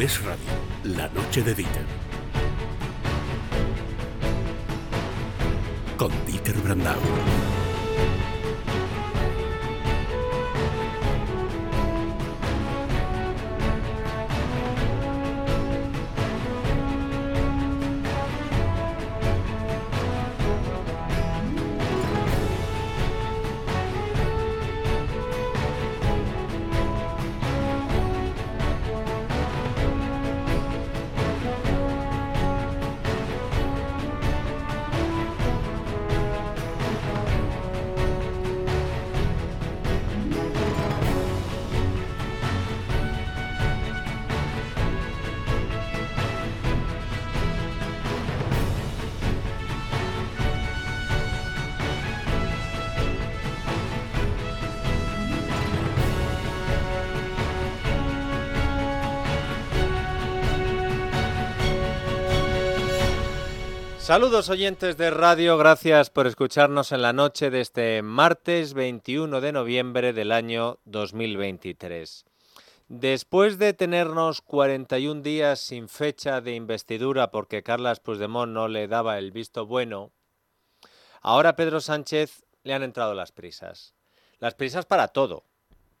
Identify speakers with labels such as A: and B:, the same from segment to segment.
A: Es Radio, la noche de Dieter. Con Dieter Brandau.
B: Saludos oyentes de radio, gracias por escucharnos en la noche de este martes 21 de noviembre del año 2023. Después de tenernos 41 días sin fecha de investidura porque Carlas Puigdemont no le daba el visto bueno, ahora a Pedro Sánchez le han entrado las prisas. Las prisas para todo,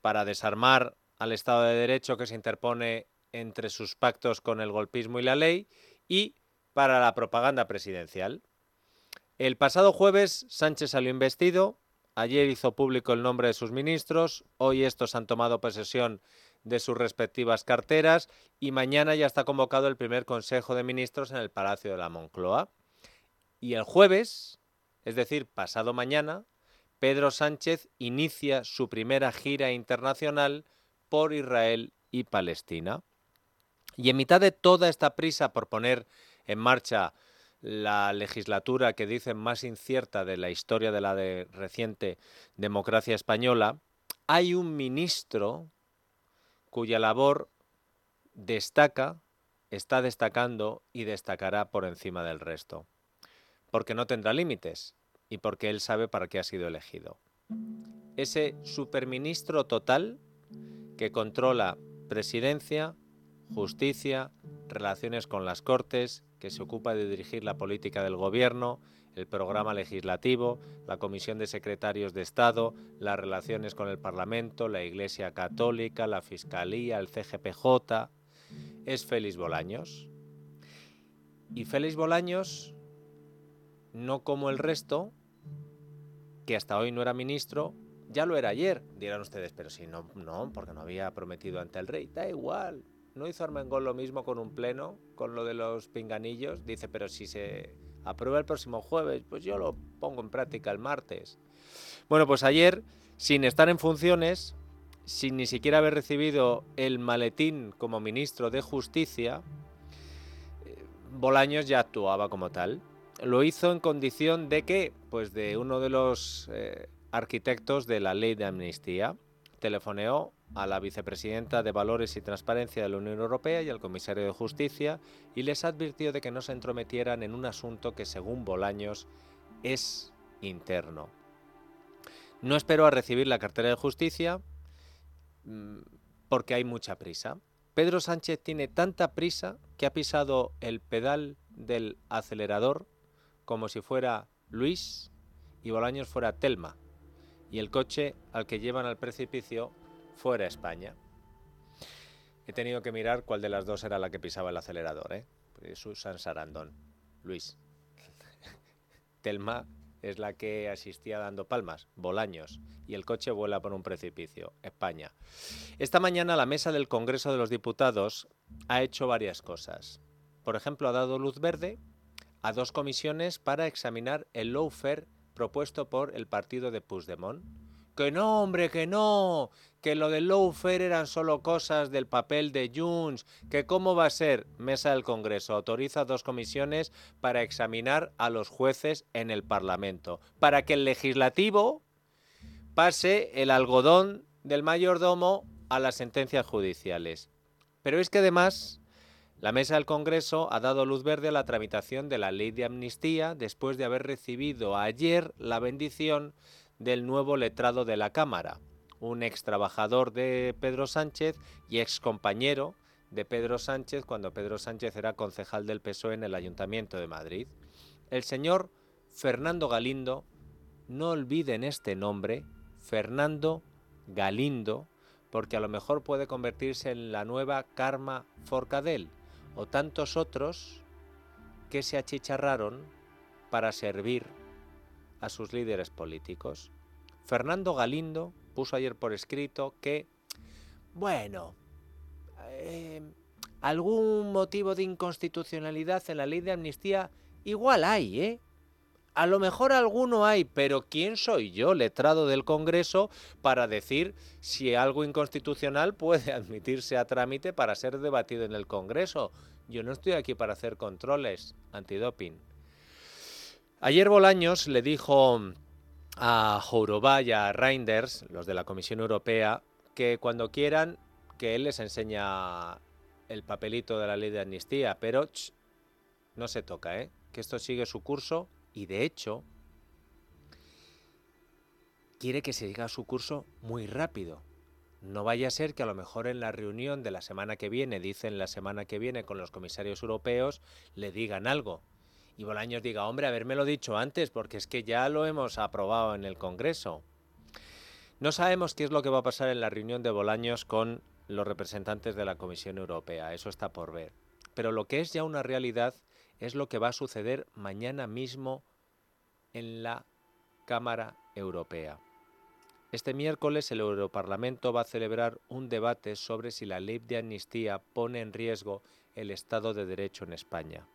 B: para desarmar al Estado de Derecho que se interpone entre sus pactos con el golpismo y la ley y para la propaganda presidencial. El pasado jueves Sánchez salió investido, ayer hizo público el nombre de sus ministros, hoy estos han tomado posesión de sus respectivas carteras y mañana ya está convocado el primer Consejo de Ministros en el Palacio de la Moncloa. Y el jueves, es decir, pasado mañana, Pedro Sánchez inicia su primera gira internacional por Israel y Palestina. Y en mitad de toda esta prisa por poner en marcha la legislatura que dicen más incierta de la historia de la reciente democracia española, hay un ministro cuya labor destaca, está destacando y destacará por encima del resto, porque no tendrá límites y porque él sabe para qué ha sido elegido. Ese superministro total que controla presidencia, justicia, relaciones con las Cortes, que se ocupa de dirigir la política del Gobierno, el programa legislativo, la Comisión de Secretarios de Estado, las relaciones con el Parlamento, la Iglesia Católica, la Fiscalía, el CGPJ, es Félix Bolaños. Y Félix Bolaños, no como el resto, que hasta hoy no era ministro, ya lo era ayer, dirán ustedes, pero si no, no, porque no había prometido ante el rey, da igual, ¿No hizo Armengol lo mismo con un pleno, con lo de los pinganillos? Dice, pero si se aprueba el próximo jueves, pues yo lo pongo en práctica el martes. Bueno, pues ayer, sin estar en funciones, sin ni siquiera haber recibido el maletín como ministro de Justicia, Bolaños ya actuaba como tal. Lo hizo en condición de que, pues de uno de los eh, arquitectos de la ley de amnistía, telefoneó a la vicepresidenta de Valores y Transparencia de la Unión Europea y al comisario de Justicia y les advirtió de que no se entrometieran en un asunto que, según Bolaños, es interno. No esperó a recibir la cartera de justicia mm, porque hay mucha prisa. Pedro Sánchez tiene tanta prisa que ha pisado el pedal del acelerador como si fuera Luis y Bolaños fuera Telma, y el coche al que llevan al precipicio fuera España. He tenido que mirar cuál de las dos era la que pisaba el acelerador, ¿eh? Susan Sarandon, Luis. Telma es la que asistía dando palmas, Bolaños, y el coche vuela por un precipicio, España. Esta mañana la mesa del Congreso de los Diputados ha hecho varias cosas. Por ejemplo, ha dado luz verde a dos comisiones para examinar el lawfare propuesto por el partido de Puigdemont que no, hombre, que no, que lo del lawfare eran solo cosas del papel de Junts, que cómo va a ser. Mesa del Congreso autoriza dos comisiones para examinar a los jueces en el Parlamento, para que el legislativo pase el algodón del mayordomo a las sentencias judiciales. Pero es que además la Mesa del Congreso ha dado luz verde a la tramitación de la ley de amnistía después de haber recibido ayer la bendición del nuevo letrado de la Cámara, un ex trabajador de Pedro Sánchez y ex compañero de Pedro Sánchez cuando Pedro Sánchez era concejal del PSOE en el Ayuntamiento de Madrid. El señor Fernando Galindo, no olviden este nombre, Fernando Galindo, porque a lo mejor puede convertirse en la nueva Karma Forcadell o tantos otros que se achicharraron para servir a sus líderes políticos. Fernando Galindo puso ayer por escrito que, bueno, eh, algún motivo de inconstitucionalidad en la ley de amnistía igual hay, ¿eh? A lo mejor alguno hay, pero ¿quién soy yo, letrado del Congreso, para decir si algo inconstitucional puede admitirse a trámite para ser debatido en el Congreso? Yo no estoy aquí para hacer controles antidoping. Ayer Bolaños le dijo a Jourová y a Reinders, los de la Comisión Europea, que cuando quieran que él les enseña el papelito de la ley de amnistía, pero no se toca, ¿eh? que esto sigue su curso y de hecho quiere que siga su curso muy rápido. No vaya a ser que a lo mejor en la reunión de la semana que viene, dicen la semana que viene con los comisarios europeos, le digan algo. Y Bolaños diga, hombre, habérmelo dicho antes, porque es que ya lo hemos aprobado en el Congreso. No sabemos qué es lo que va a pasar en la reunión de Bolaños con los representantes de la Comisión Europea, eso está por ver. Pero lo que es ya una realidad es lo que va a suceder mañana mismo en la Cámara Europea. Este miércoles el Europarlamento va a celebrar un debate sobre si la ley de amnistía pone en riesgo el Estado de Derecho en España.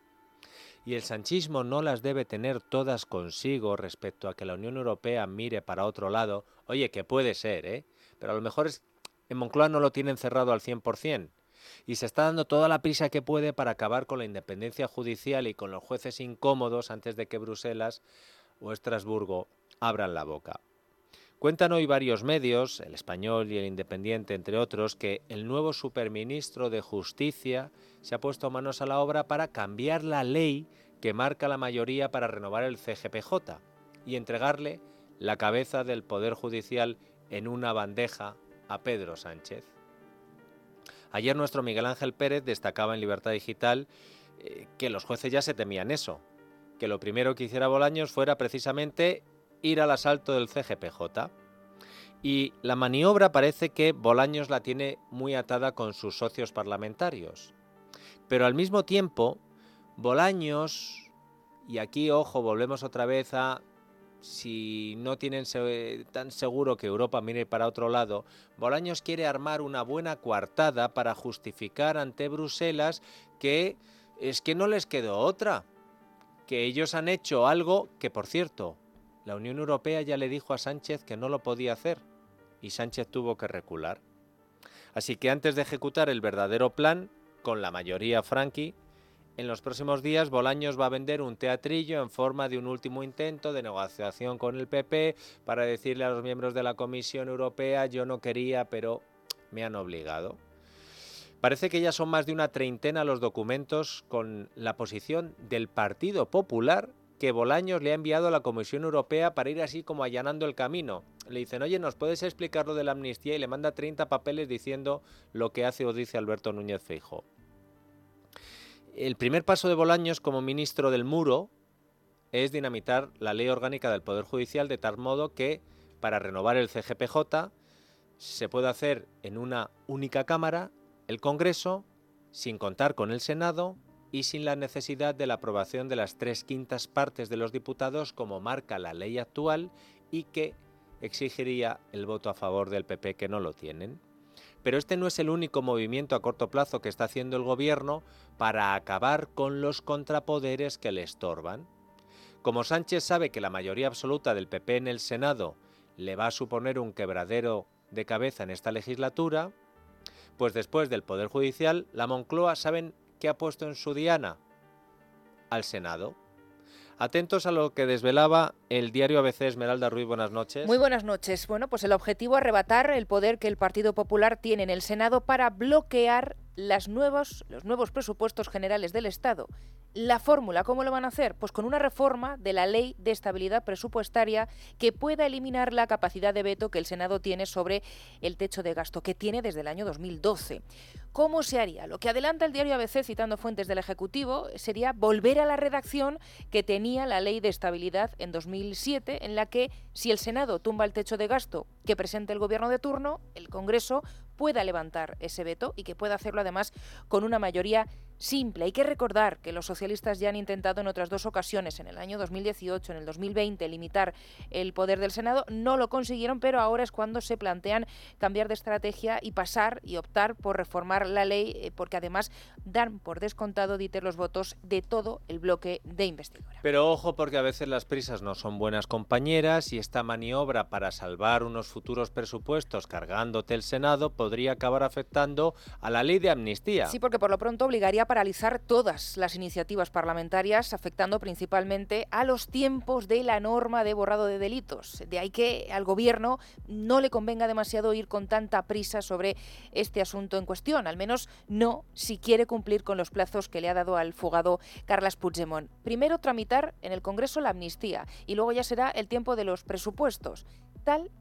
B: Y el sanchismo no las debe tener todas consigo respecto a que la Unión Europea mire para otro lado. Oye, que puede ser, ¿eh? Pero a lo mejor es, en Moncloa no lo tienen cerrado al 100% y se está dando toda la prisa que puede para acabar con la independencia judicial y con los jueces incómodos antes de que Bruselas o Estrasburgo abran la boca. Cuentan hoy varios medios, el español y el independiente entre otros, que el nuevo superministro de Justicia se ha puesto manos a la obra para cambiar la ley que marca la mayoría para renovar el CGPJ y entregarle la cabeza del Poder Judicial en una bandeja a Pedro Sánchez. Ayer nuestro Miguel Ángel Pérez destacaba en Libertad Digital eh, que los jueces ya se temían eso, que lo primero que hiciera Bolaños fuera precisamente ir al asalto del CGPJ. Y la maniobra parece que Bolaños la tiene muy atada con sus socios parlamentarios. Pero al mismo tiempo, Bolaños, y aquí ojo, volvemos otra vez a si no tienen tan seguro que Europa mire para otro lado, Bolaños quiere armar una buena coartada para justificar ante Bruselas que es que no les quedó otra, que ellos han hecho algo que, por cierto, la Unión Europea ya le dijo a Sánchez que no lo podía hacer y Sánchez tuvo que recular. Así que antes de ejecutar el verdadero plan, con la mayoría franqui, en los próximos días Bolaños va a vender un teatrillo en forma de un último intento de negociación con el PP para decirle a los miembros de la Comisión Europea yo no quería, pero me han obligado. Parece que ya son más de una treintena los documentos con la posición del Partido Popular que Bolaños le ha enviado a la Comisión Europea para ir así como allanando el camino. Le dicen, oye, ¿nos puedes explicar lo de la amnistía? Y le manda 30 papeles diciendo lo que hace o dice Alberto Núñez Feijóo. El primer paso de Bolaños como ministro del Muro es dinamitar la ley orgánica del Poder Judicial de tal modo que para renovar el CGPJ se puede hacer en una única Cámara, el Congreso, sin contar con el Senado y sin la necesidad de la aprobación de las tres quintas partes de los diputados como marca la ley actual y que exigiría el voto a favor del PP que no lo tienen. Pero este no es el único movimiento a corto plazo que está haciendo el gobierno para acabar con los contrapoderes que le estorban. Como Sánchez sabe que la mayoría absoluta del PP en el Senado le va a suponer un quebradero de cabeza en esta legislatura, pues después del Poder Judicial, la Moncloa saben qué ha puesto en su diana al Senado. Atentos a lo que desvelaba el diario ABC Esmeralda Ruiz. Buenas noches.
C: Muy buenas noches. Bueno, pues el objetivo arrebatar el poder que el Partido Popular tiene en el Senado para bloquear las nuevos, los nuevos presupuestos generales del Estado. La fórmula, ¿cómo lo van a hacer? Pues con una reforma de la ley de estabilidad presupuestaria que pueda eliminar la capacidad de veto que el Senado tiene sobre el techo de gasto, que tiene desde el año 2012. ¿Cómo se haría? Lo que adelanta el diario ABC, citando fuentes del Ejecutivo, sería volver a la redacción que tenía la ley de estabilidad en 2007, en la que si el Senado tumba el techo de gasto que presente el Gobierno de turno, el Congreso pueda levantar ese veto y que pueda hacerlo además con una mayoría simple. Hay que recordar que los socialistas ya han intentado en otras dos ocasiones, en el año 2018, en el 2020, limitar el poder del Senado. No lo consiguieron, pero ahora es cuando se plantean cambiar de estrategia y pasar y optar por reformar la ley, eh, porque además dan por descontado, Dieter, los votos de todo el bloque de investidura.
B: Pero ojo, porque a veces las prisas no son buenas compañeras y esta maniobra para salvar unos futuros presupuestos cargándote el Senado podría acabar afectando a la ley de amnistía.
C: Sí, porque por lo pronto obligaría paralizar todas las iniciativas parlamentarias, afectando principalmente a los tiempos de la norma de borrado de delitos. De ahí que al Gobierno no le convenga demasiado ir con tanta prisa sobre este asunto en cuestión, al menos no si quiere cumplir con los plazos que le ha dado al fugado Carles Puigdemont. Primero tramitar en el Congreso la amnistía y luego ya será el tiempo de los presupuestos.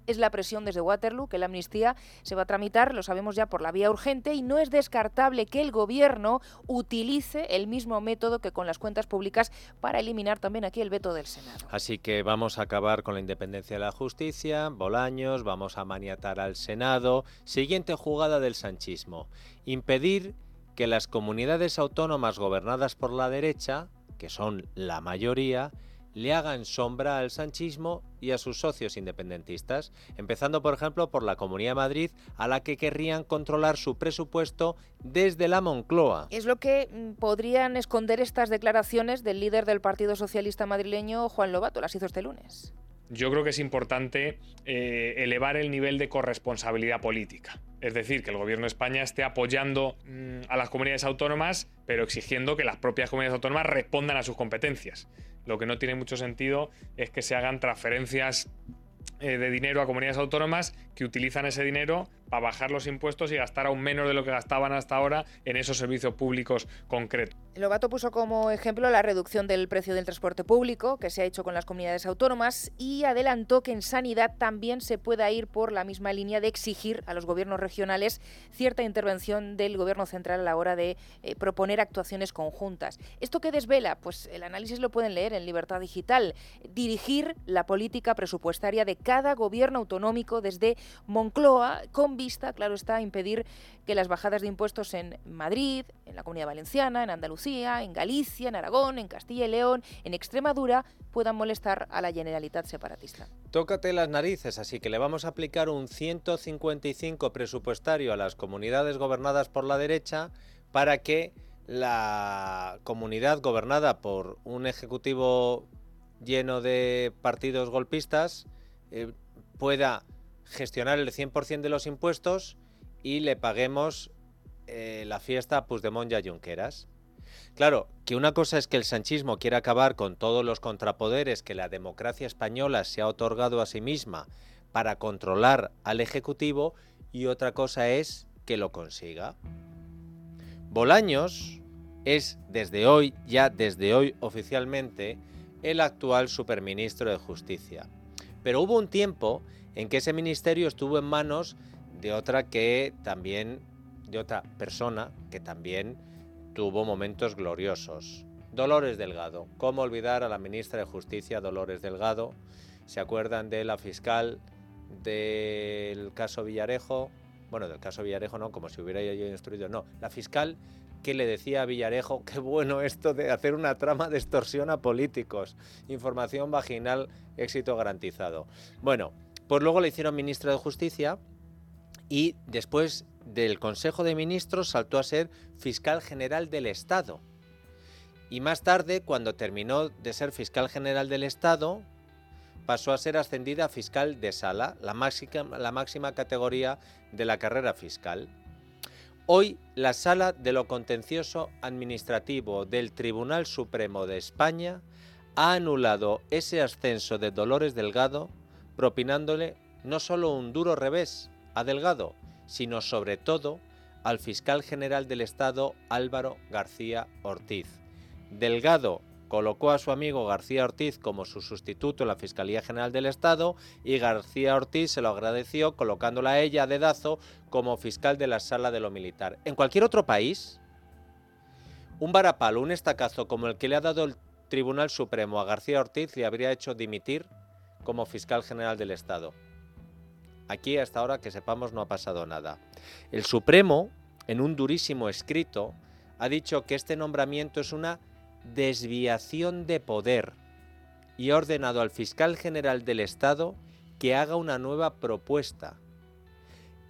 C: Es la presión desde Waterloo que la amnistía se va a tramitar, lo sabemos ya, por la vía urgente y no es descartable que el Gobierno utilice el mismo método que con las cuentas públicas para eliminar también aquí el veto del Senado.
B: Así que vamos a acabar con la independencia de la justicia, Bolaños, vamos a maniatar al Senado. Siguiente jugada del sanchismo, impedir que las comunidades autónomas gobernadas por la derecha, que son la mayoría, le hagan sombra al sanchismo y a sus socios independentistas, empezando por ejemplo por la Comunidad de Madrid, a la que querrían controlar su presupuesto desde la Moncloa.
C: Es lo que mm, podrían esconder estas declaraciones del líder del Partido Socialista madrileño, Juan Lobato, las hizo este lunes.
D: Yo creo que es importante eh, elevar el nivel de corresponsabilidad política. Es decir, que el gobierno de España esté apoyando mm, a las comunidades autónomas, pero exigiendo que las propias comunidades autónomas respondan a sus competencias. Lo que no tiene mucho sentido es que se hagan transferencias eh, de dinero a comunidades autónomas que utilizan ese dinero para bajar los impuestos y gastar aún menos de lo que gastaban hasta ahora en esos servicios públicos concretos.
C: Lobato puso como ejemplo la reducción del precio del transporte público que se ha hecho con las comunidades autónomas y adelantó que en sanidad también se pueda ir por la misma línea de exigir a los gobiernos regionales cierta intervención del gobierno central a la hora de eh, proponer actuaciones conjuntas. ¿Esto qué desvela? Pues el análisis lo pueden leer en Libertad Digital. Dirigir la política presupuestaria de cada gobierno autonómico desde Moncloa vista, claro está, impedir que las bajadas de impuestos en Madrid, en la Comunidad Valenciana, en Andalucía, en Galicia, en Aragón, en Castilla y León, en Extremadura, puedan molestar a la Generalitat separatista.
B: Tócate las narices, así que le vamos a aplicar un 155 presupuestario a las comunidades gobernadas por la derecha para que la comunidad gobernada por un ejecutivo lleno de partidos golpistas eh, pueda gestionar el 100% de los impuestos y le paguemos eh, la fiesta a Puigdemont y Junqueras. Claro, que una cosa es que el sanchismo quiera acabar con todos los contrapoderes que la democracia española se ha otorgado a sí misma para controlar al Ejecutivo y otra cosa es que lo consiga. Bolaños es desde hoy, ya desde hoy oficialmente, el actual superministro de Justicia. Pero hubo un tiempo en que ese ministerio estuvo en manos de otra que también, de otra persona que también tuvo momentos gloriosos. Dolores Delgado. ¿Cómo olvidar a la ministra de Justicia Dolores Delgado? ¿Se acuerdan de la fiscal del caso Villarejo? Bueno, del caso Villarejo no, como si hubiera yo instruido. No, la fiscal que le decía a Villarejo, qué bueno esto de hacer una trama de extorsión a políticos. Información vaginal, éxito garantizado. Bueno, pues luego le hicieron ministro de Justicia y después del Consejo de Ministros saltó a ser fiscal general del Estado. Y más tarde, cuando terminó de ser fiscal general del Estado, pasó a ser ascendida a fiscal de sala, la máxima, la máxima categoría de la carrera fiscal. Hoy, la Sala de lo Contencioso Administrativo del Tribunal Supremo de España ha anulado ese ascenso de Dolores Delgado propinándole no solo un duro revés a Delgado, sino sobre todo al fiscal general del Estado Álvaro García Ortiz. Delgado colocó a su amigo García Ortiz como su sustituto en la Fiscalía General del Estado y García Ortiz se lo agradeció colocándola a ella a dedazo como fiscal de la Sala de lo Militar. En cualquier otro país, un varapalo, un estacazo como el que le ha dado el Tribunal Supremo a García Ortiz le habría hecho dimitir como fiscal general del Estado. Aquí hasta ahora que sepamos no ha pasado nada. El Supremo, en un durísimo escrito, ha dicho que este nombramiento es una desviación de poder y ha ordenado al fiscal general del Estado que haga una nueva propuesta.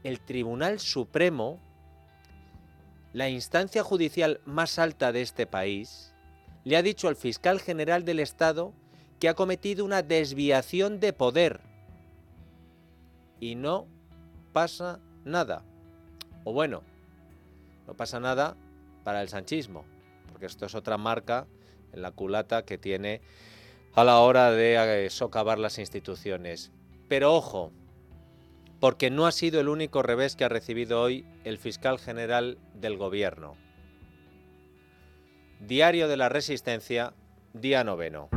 B: El Tribunal Supremo, la instancia judicial más alta de este país, le ha dicho al fiscal general del Estado que ha cometido una desviación de poder y no pasa nada. O bueno, no pasa nada para el sanchismo, porque esto es otra marca en la culata que tiene a la hora de eh, socavar las instituciones. Pero ojo, porque no ha sido el único revés que ha recibido hoy el fiscal general del gobierno. Diario de la Resistencia, día noveno.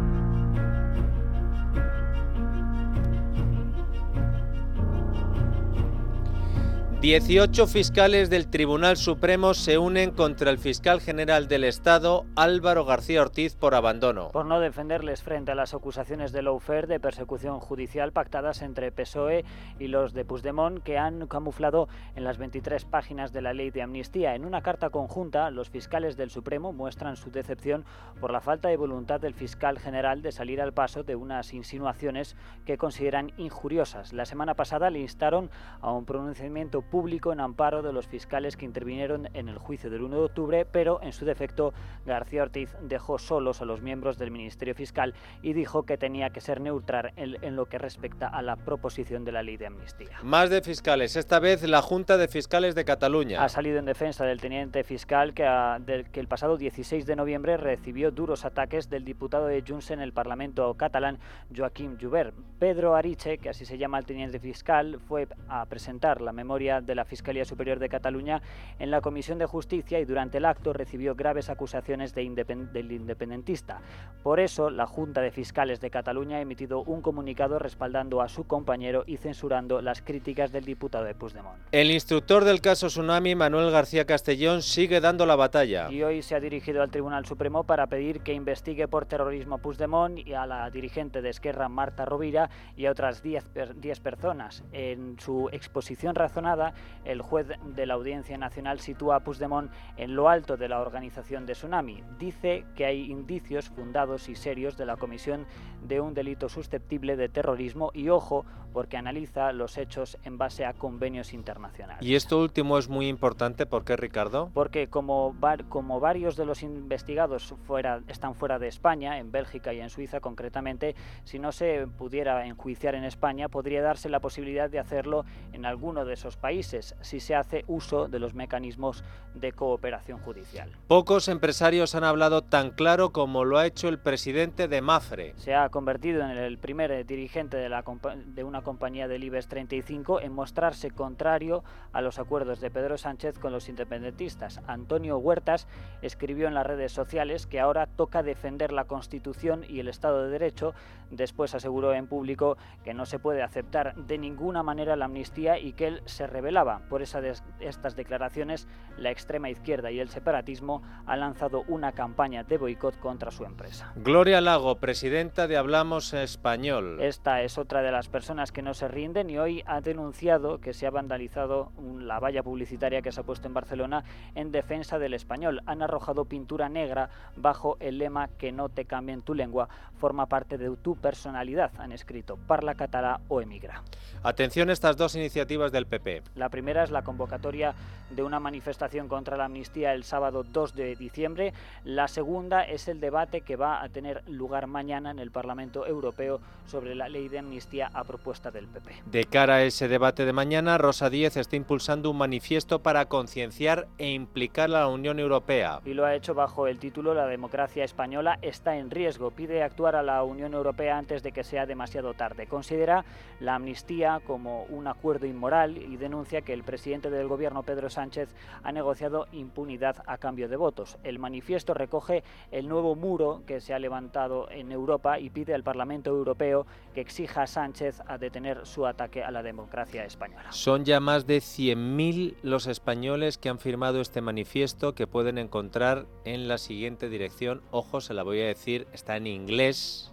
B: 18 fiscales del Tribunal Supremo se unen contra el fiscal general del Estado, Álvaro García Ortiz, por abandono.
E: Por no defenderles frente a las acusaciones de lawfare de persecución judicial pactadas entre PSOE y los de Puigdemont que han camuflado en las 23 páginas de la ley de amnistía. En una carta conjunta, los fiscales del Supremo muestran su decepción por la falta de voluntad del fiscal general de salir al paso de unas insinuaciones que consideran injuriosas. La semana pasada le instaron a un pronunciamiento público en amparo de los fiscales que intervinieron en el juicio del 1 de octubre, pero en su defecto García Ortiz dejó solos a los miembros del Ministerio Fiscal y dijo que tenía que ser neutral en, lo que respecta a la proposición de la ley de amnistía.
B: Más de fiscales, esta vez la Junta de Fiscales de Cataluña.
E: Ha salido en defensa del teniente fiscal que, del, que el pasado 16 de noviembre recibió duros ataques del diputado de Junts en el Parlamento catalán, Joaquim Jubert. Pedro Ariche, que así se llama el teniente fiscal, fue a presentar la memoria de la Fiscalía Superior de Cataluña en la Comisión de Justicia y durante el acto recibió graves acusaciones de del independentista. Por eso, la Junta de Fiscales de Cataluña ha emitido un comunicado respaldando a su compañero y censurando las críticas del diputado de Puigdemont.
B: El instructor del caso Tsunami, Manuel García Castellón, sigue dando la batalla.
E: Y hoy se ha dirigido al Tribunal Supremo para pedir que investigue por terrorismo a Puigdemont y a la dirigente de Esquerra, Marta Rovira, y a otras 10 personas. En su exposición razonada, el juez de la Audiencia Nacional sitúa a Puigdemont en lo alto de la organización de Tsunami. Dice que hay indicios fundados y serios de la comisión de un delito susceptible de terrorismo y ojo, porque analiza los hechos en base a convenios internacionales.
B: Y esto último es muy importante, ¿por qué, Ricardo?
E: Porque como, como varios de los investigados fuera, están fuera de España, en Bélgica y en Suiza concretamente, si no se pudiera enjuiciar en España, podría darse la posibilidad de hacerlo en alguno de esos países si se hace uso de los mecanismos de cooperación judicial.
B: Pocos empresarios han hablado tan claro como lo ha hecho el presidente de Mafre.
E: Se ha convertido en el primer dirigente de, la, de una compañía del IBEX 35 en mostrarse contrario a los acuerdos de Pedro Sánchez con los independentistas. Antonio Huertas escribió en las redes sociales que ahora toca defender la Constitución y el Estado de Derecho. Después aseguró en público que no se puede aceptar de ninguna manera la amnistía y que él se revelaba. Por estas declaraciones, la extrema izquierda y el separatismo han lanzado una campaña de boicot contra su empresa.
B: Gloria Lago, presidenta de Hablamos Español.
E: Esta es otra de las personas que no se rinden y hoy ha denunciado que se ha vandalizado la valla publicitaria que se ha puesto en Barcelona en defensa del español. Han arrojado pintura negra bajo el lema que no te cambien tu lengua, forma parte de tu personalidad, han escrito, parla catalá o emigra.
B: Atención a estas dos iniciativas del PP.
E: La primera es la convocatoria de una manifestación contra la amnistía el sábado 2 de diciembre. La segunda es el debate que va a tener lugar mañana en el Parlamento Europeo sobre la ley de amnistía a propuesta del PP.
B: De cara a ese debate de mañana, Rosa Díez está impulsando un manifiesto para concienciar e implicar a la Unión Europea.
E: Y lo ha hecho bajo el título La democracia española está en riesgo. Pide actuar a la Unión Europea antes de que sea demasiado tarde. Considera la amnistía como un acuerdo inmoral y denuncia que el presidente del gobierno, Pedro Sánchez, ha negociado impunidad a cambio de votos. El manifiesto recoge el nuevo muro que se ha levantado en Europa y pide al Parlamento Europeo que exija a Sánchez a detener su ataque a la democracia española.
B: Son ya más de 100.000 los españoles que han firmado este manifiesto que pueden encontrar en la siguiente dirección. Ojo, se la voy a decir, está en inglés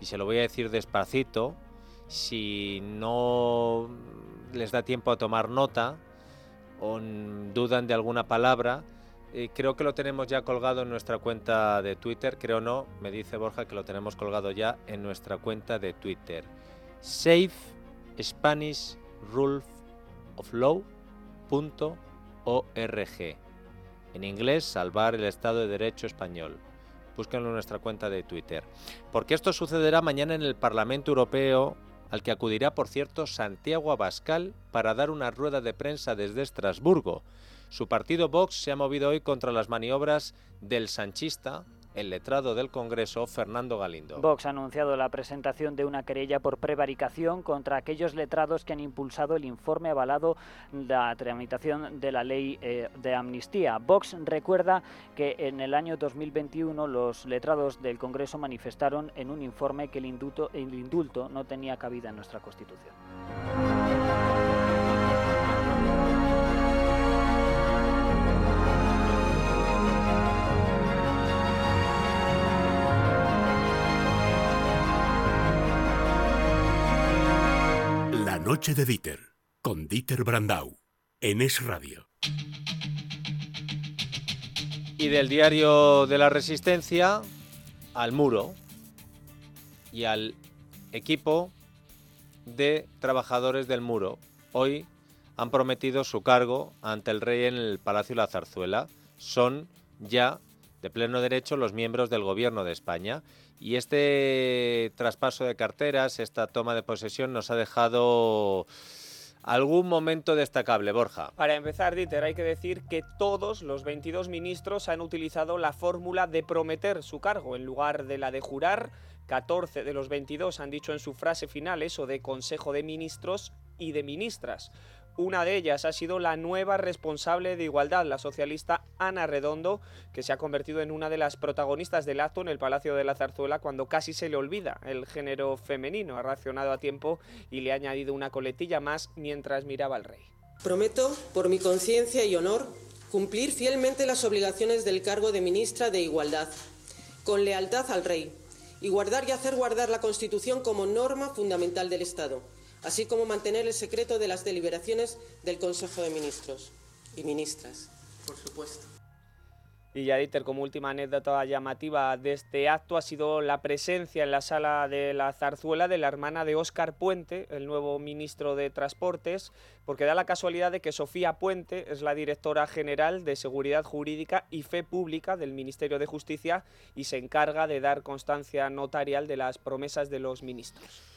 B: y se lo voy a decir despacito. Si no les da tiempo a tomar nota o dudan de alguna palabra, eh, creo que lo tenemos ya colgado en nuestra cuenta de Twitter, creo no, me dice Borja que lo tenemos colgado ya en nuestra cuenta de Twitter. Safe Spanish Rule of Law.org. En inglés, salvar el Estado de Derecho español. Búsquenlo en nuestra cuenta de Twitter. Porque esto sucederá mañana en el Parlamento Europeo, al que acudirá, por cierto, Santiago Abascal para dar una rueda de prensa desde Estrasburgo. Su partido Vox se ha movido hoy contra las maniobras del sanchista, el letrado del Congreso, Fernando Galindo.
E: Vox ha anunciado la presentación de una querella por prevaricación contra aquellos letrados que han impulsado el informe avalado la tramitación de la ley eh, de amnistía. Vox recuerda que en el año 2021 los letrados del Congreso manifestaron en un informe que el indulto, el indulto no tenía cabida en nuestra Constitución.
A: Noche de Dieter, con Dieter Brandau, en Es Radio.
B: Y del diario de la Resistencia al muro y al equipo de trabajadores del muro. Hoy han prometido su cargo ante el rey en el Palacio la Zarzuela. Son ya de pleno derecho los miembros del gobierno de España y este traspaso de carteras, esta toma de posesión nos ha dejado algún momento destacable, Borja.
F: Para empezar, Dieter, hay que decir que todos los 22 ministros han utilizado la fórmula de prometer su cargo en lugar de la de jurar. 14 de los 22 han dicho en su frase final eso de Consejo de Ministros y de Ministras. Una de ellas ha sido la nueva responsable de igualdad, la socialista Ana Redondo, que se ha convertido en una de las protagonistas del acto en el Palacio de la Zarzuela cuando casi se le olvida el género femenino. Ha reaccionado a tiempo y le ha añadido una coletilla más mientras miraba al rey.
G: Prometo, por mi conciencia y honor, cumplir fielmente las obligaciones del cargo de ministra de Igualdad, con lealtad al rey, y guardar y hacer guardar la Constitución como norma fundamental del Estado así como mantener el secreto de las deliberaciones del Consejo de Ministros y Ministras, por supuesto.
F: Y ya, Dieter, como última anécdota llamativa de este acto ha sido la presencia en la sala de la zarzuela de la hermana de Óscar Puente, el nuevo ministro de Transportes, porque da la casualidad de que Sofía Puente es la directora general de Seguridad Jurídica y Fe Pública del Ministerio de Justicia y se encarga de dar constancia notarial de las promesas de los ministros.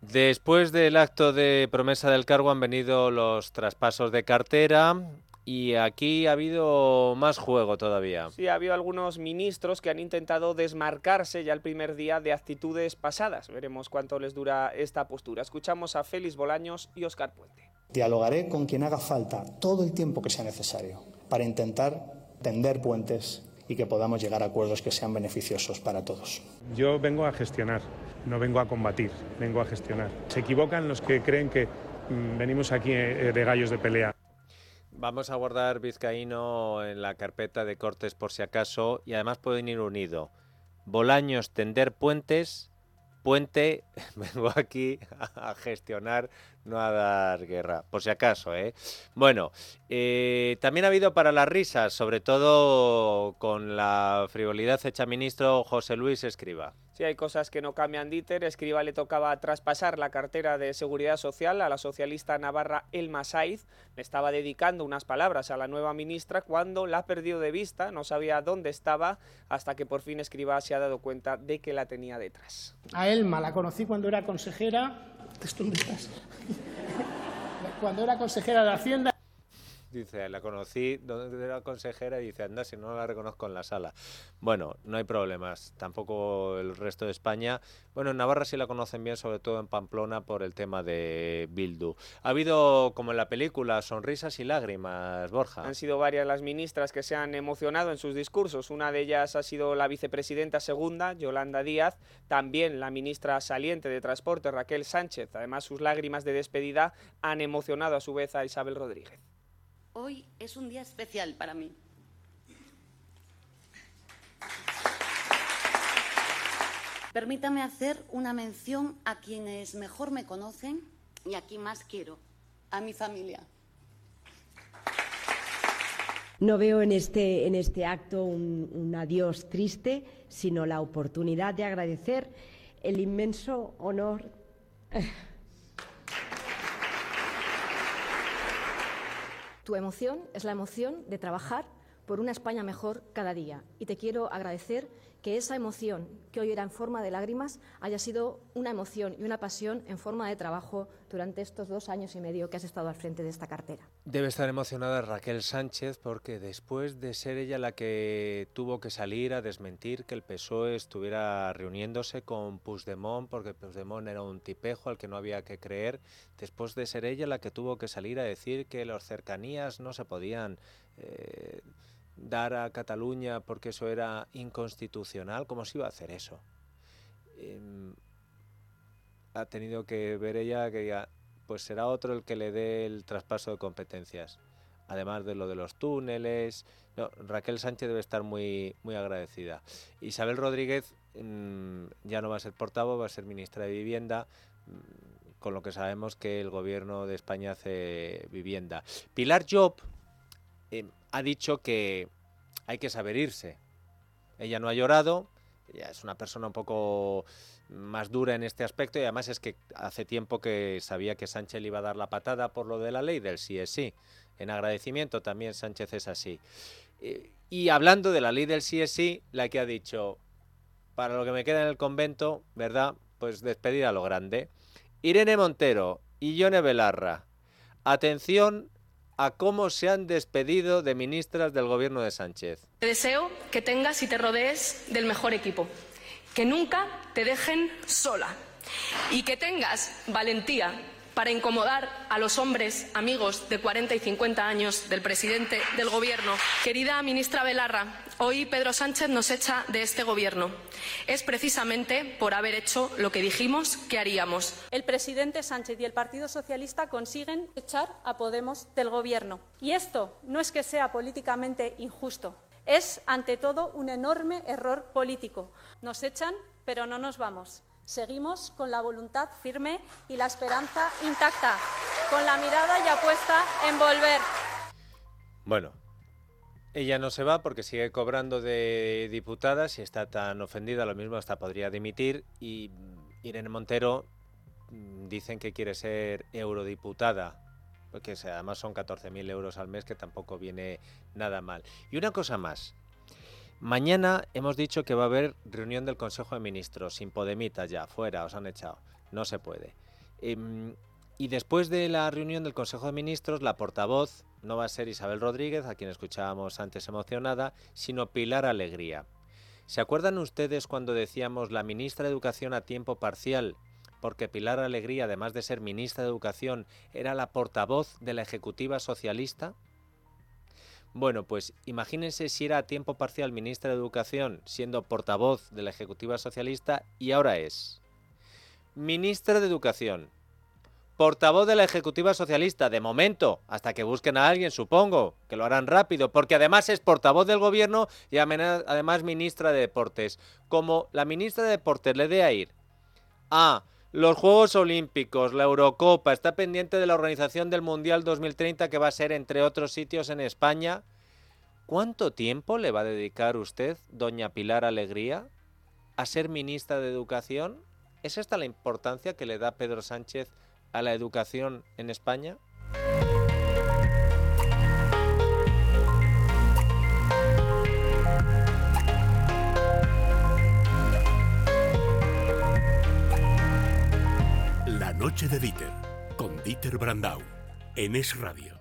B: Después del acto de promesa del cargo han venido los traspasos de cartera y aquí ha habido más juego todavía.
F: Sí, ha habido algunos ministros que han intentado desmarcarse ya el primer día de actitudes pasadas. Veremos cuánto les dura esta postura. Escuchamos a Félix Bolaños y Oscar Puente.
H: Dialogaré con quien haga falta todo el tiempo que sea necesario para intentar tender puentes y que podamos llegar a acuerdos que sean beneficiosos para todos.
I: Yo vengo a gestionar, no vengo a combatir, vengo a gestionar. Se equivocan los que creen que mm, venimos aquí eh, de gallos de pelea.
B: Vamos a guardar Vizcaíno en la carpeta de cortes por si acaso y además pueden ir unido. Bolaños tender puentes puente, vengo aquí a gestionar, no a dar guerra, por si acaso, ¿eh? Bueno, eh, también ha habido para las risas, sobre todo con la frivolidad hecha ministro José Luis Escriba.
F: Sí, hay cosas que no cambian Dieter. Escriba le tocaba traspasar la cartera de Seguridad Social a la socialista navarra Elma Saiz. Le estaba dedicando unas palabras a la nueva ministra cuando la ha perdido de vista, no sabía dónde estaba, hasta que por fin Escriba se ha dado cuenta de que la tenía detrás.
J: A Elma la conocí cuando era consejera. ¿Dónde cuando era consejera de Hacienda
B: Dice, la conocí donde era consejera y dice, anda, si no la reconozco en la sala. Bueno, no hay problemas, tampoco el resto de España. Bueno, en Navarra sí la conocen bien, sobre todo en Pamplona, por el tema de Bildu. Ha habido, como en la película, sonrisas y lágrimas, Borja.
F: Han sido varias las ministras que se han emocionado en sus discursos. Una de ellas ha sido la vicepresidenta segunda, Yolanda Díaz, también la ministra saliente de Transporte, Raquel Sánchez. Además, sus lágrimas de despedida han emocionado a su vez a Isabel Rodríguez.
K: Hoy es un día especial para mí. Permítame hacer una mención a quienes mejor me conocen y a quien más quiero, a mi familia.
L: No veo en este, en este acto un, un adiós triste, sino la oportunidad de agradecer el inmenso honor
M: Tu emoción es la emoción de trabajar por una España mejor cada día. Y te quiero agradecer que esa emoción, que hoy era en forma de lágrimas, haya sido una emoción y una pasión en forma de trabajo durante estos dos años y medio que has estado al frente de esta cartera.
B: Debe estar emocionada Raquel Sánchez porque después de ser ella la que tuvo que salir a desmentir que el PSOE estuviera reuniéndose con Puigdemont porque Puigdemont era un tipejo al que no había que creer, después de ser ella la que tuvo que salir a decir que las cercanías no se podían... Eh, dar a Cataluña porque eso era inconstitucional, ¿cómo se iba a hacer eso? Em, ha tenido que ver ella que ya, pues será otro el que le dé el traspaso de competencias. Además de lo de los túneles, Raquel Sánchez debe estar muy, muy agradecida. Isabel Rodríguez mm, ya no va a ser portavoz, va a ser ministra de Vivienda, mm, con lo que sabemos que el gobierno de España hace vivienda. Pilar Job, em, ha dicho que hay que saber irse. Ella no ha llorado, ella es una persona un poco más dura en este aspecto y además es que hace tiempo que sabía que Sánchez le iba a dar la patada por lo de la ley del sí es sí. En agradecimiento también Sánchez es así. Eh, y hablando de la ley del sí es sí, la que ha dicho, para lo que me queda en el convento, ¿verdad? Pues despedir a lo grande. Irene Montero y Yone Belarra. Atención a cómo se han despedido de ministras del gobierno de Sánchez.
N: Te deseo que tengas y te rodees del mejor equipo, que nunca te dejen sola y que tengas valentía para incomodar a los hombres amigos de 40 y 50 años del presidente del Gobierno. Querida ministra Belarra, hoy Pedro Sánchez nos echa de este Gobierno. Es precisamente por haber hecho lo que dijimos que haríamos.
O: El presidente Sánchez y el Partido Socialista consiguen echar a Podemos del Gobierno. Y esto no es que sea políticamente injusto, es ante todo un enorme error político. Nos echan, pero no nos vamos. Seguimos con la voluntad firme y la esperanza intacta, con la mirada ya puesta en volver.
B: Bueno, ella no se va porque sigue cobrando de diputada. Si está tan ofendida, lo mismo hasta podría dimitir. Y Irene Montero mm, dicen que quiere ser eurodiputada, porque además son 14.000 euros al mes, que tampoco viene nada mal. Y una cosa más, Mañana hemos dicho que va a haber reunión del Consejo de Ministros, sin Podemitas ya, fuera, os han echado. No se puede. Em, y después de la reunión del Consejo de Ministros, la portavoz no va a ser Isabel Rodríguez, a quien escuchábamos antes emocionada, sino Pilar Alegría. ¿Se acuerdan ustedes cuando decíamos la ministra de Educación a tiempo parcial? Porque Pilar Alegría, además de ser ministra de Educación, era la portavoz de la Ejecutiva Socialista. Bueno, pues imagínense si era a tiempo parcial ministra de Educación, siendo portavoz de la Ejecutiva Socialista, y ahora es ministra de Educación, portavoz de la Ejecutiva Socialista, de momento, hasta que busquen a alguien, supongo, que lo harán rápido, porque además es portavoz del Gobierno y además ministra de Deportes. Como la ministra de Deportes le dé a ir a los Juegos Olímpicos, la Eurocopa, está pendiente de la organización del Mundial 2030 que va a ser entre otros sitios en España. ¿Cuánto tiempo le va a dedicar usted, doña Pilar Alegría? a ser ministra de Educación? ¿Es esta la importancia que le da Pedro Sánchez a la educación en España?
A: La noche de Dieter, con Dieter Brandau, en Es Radio.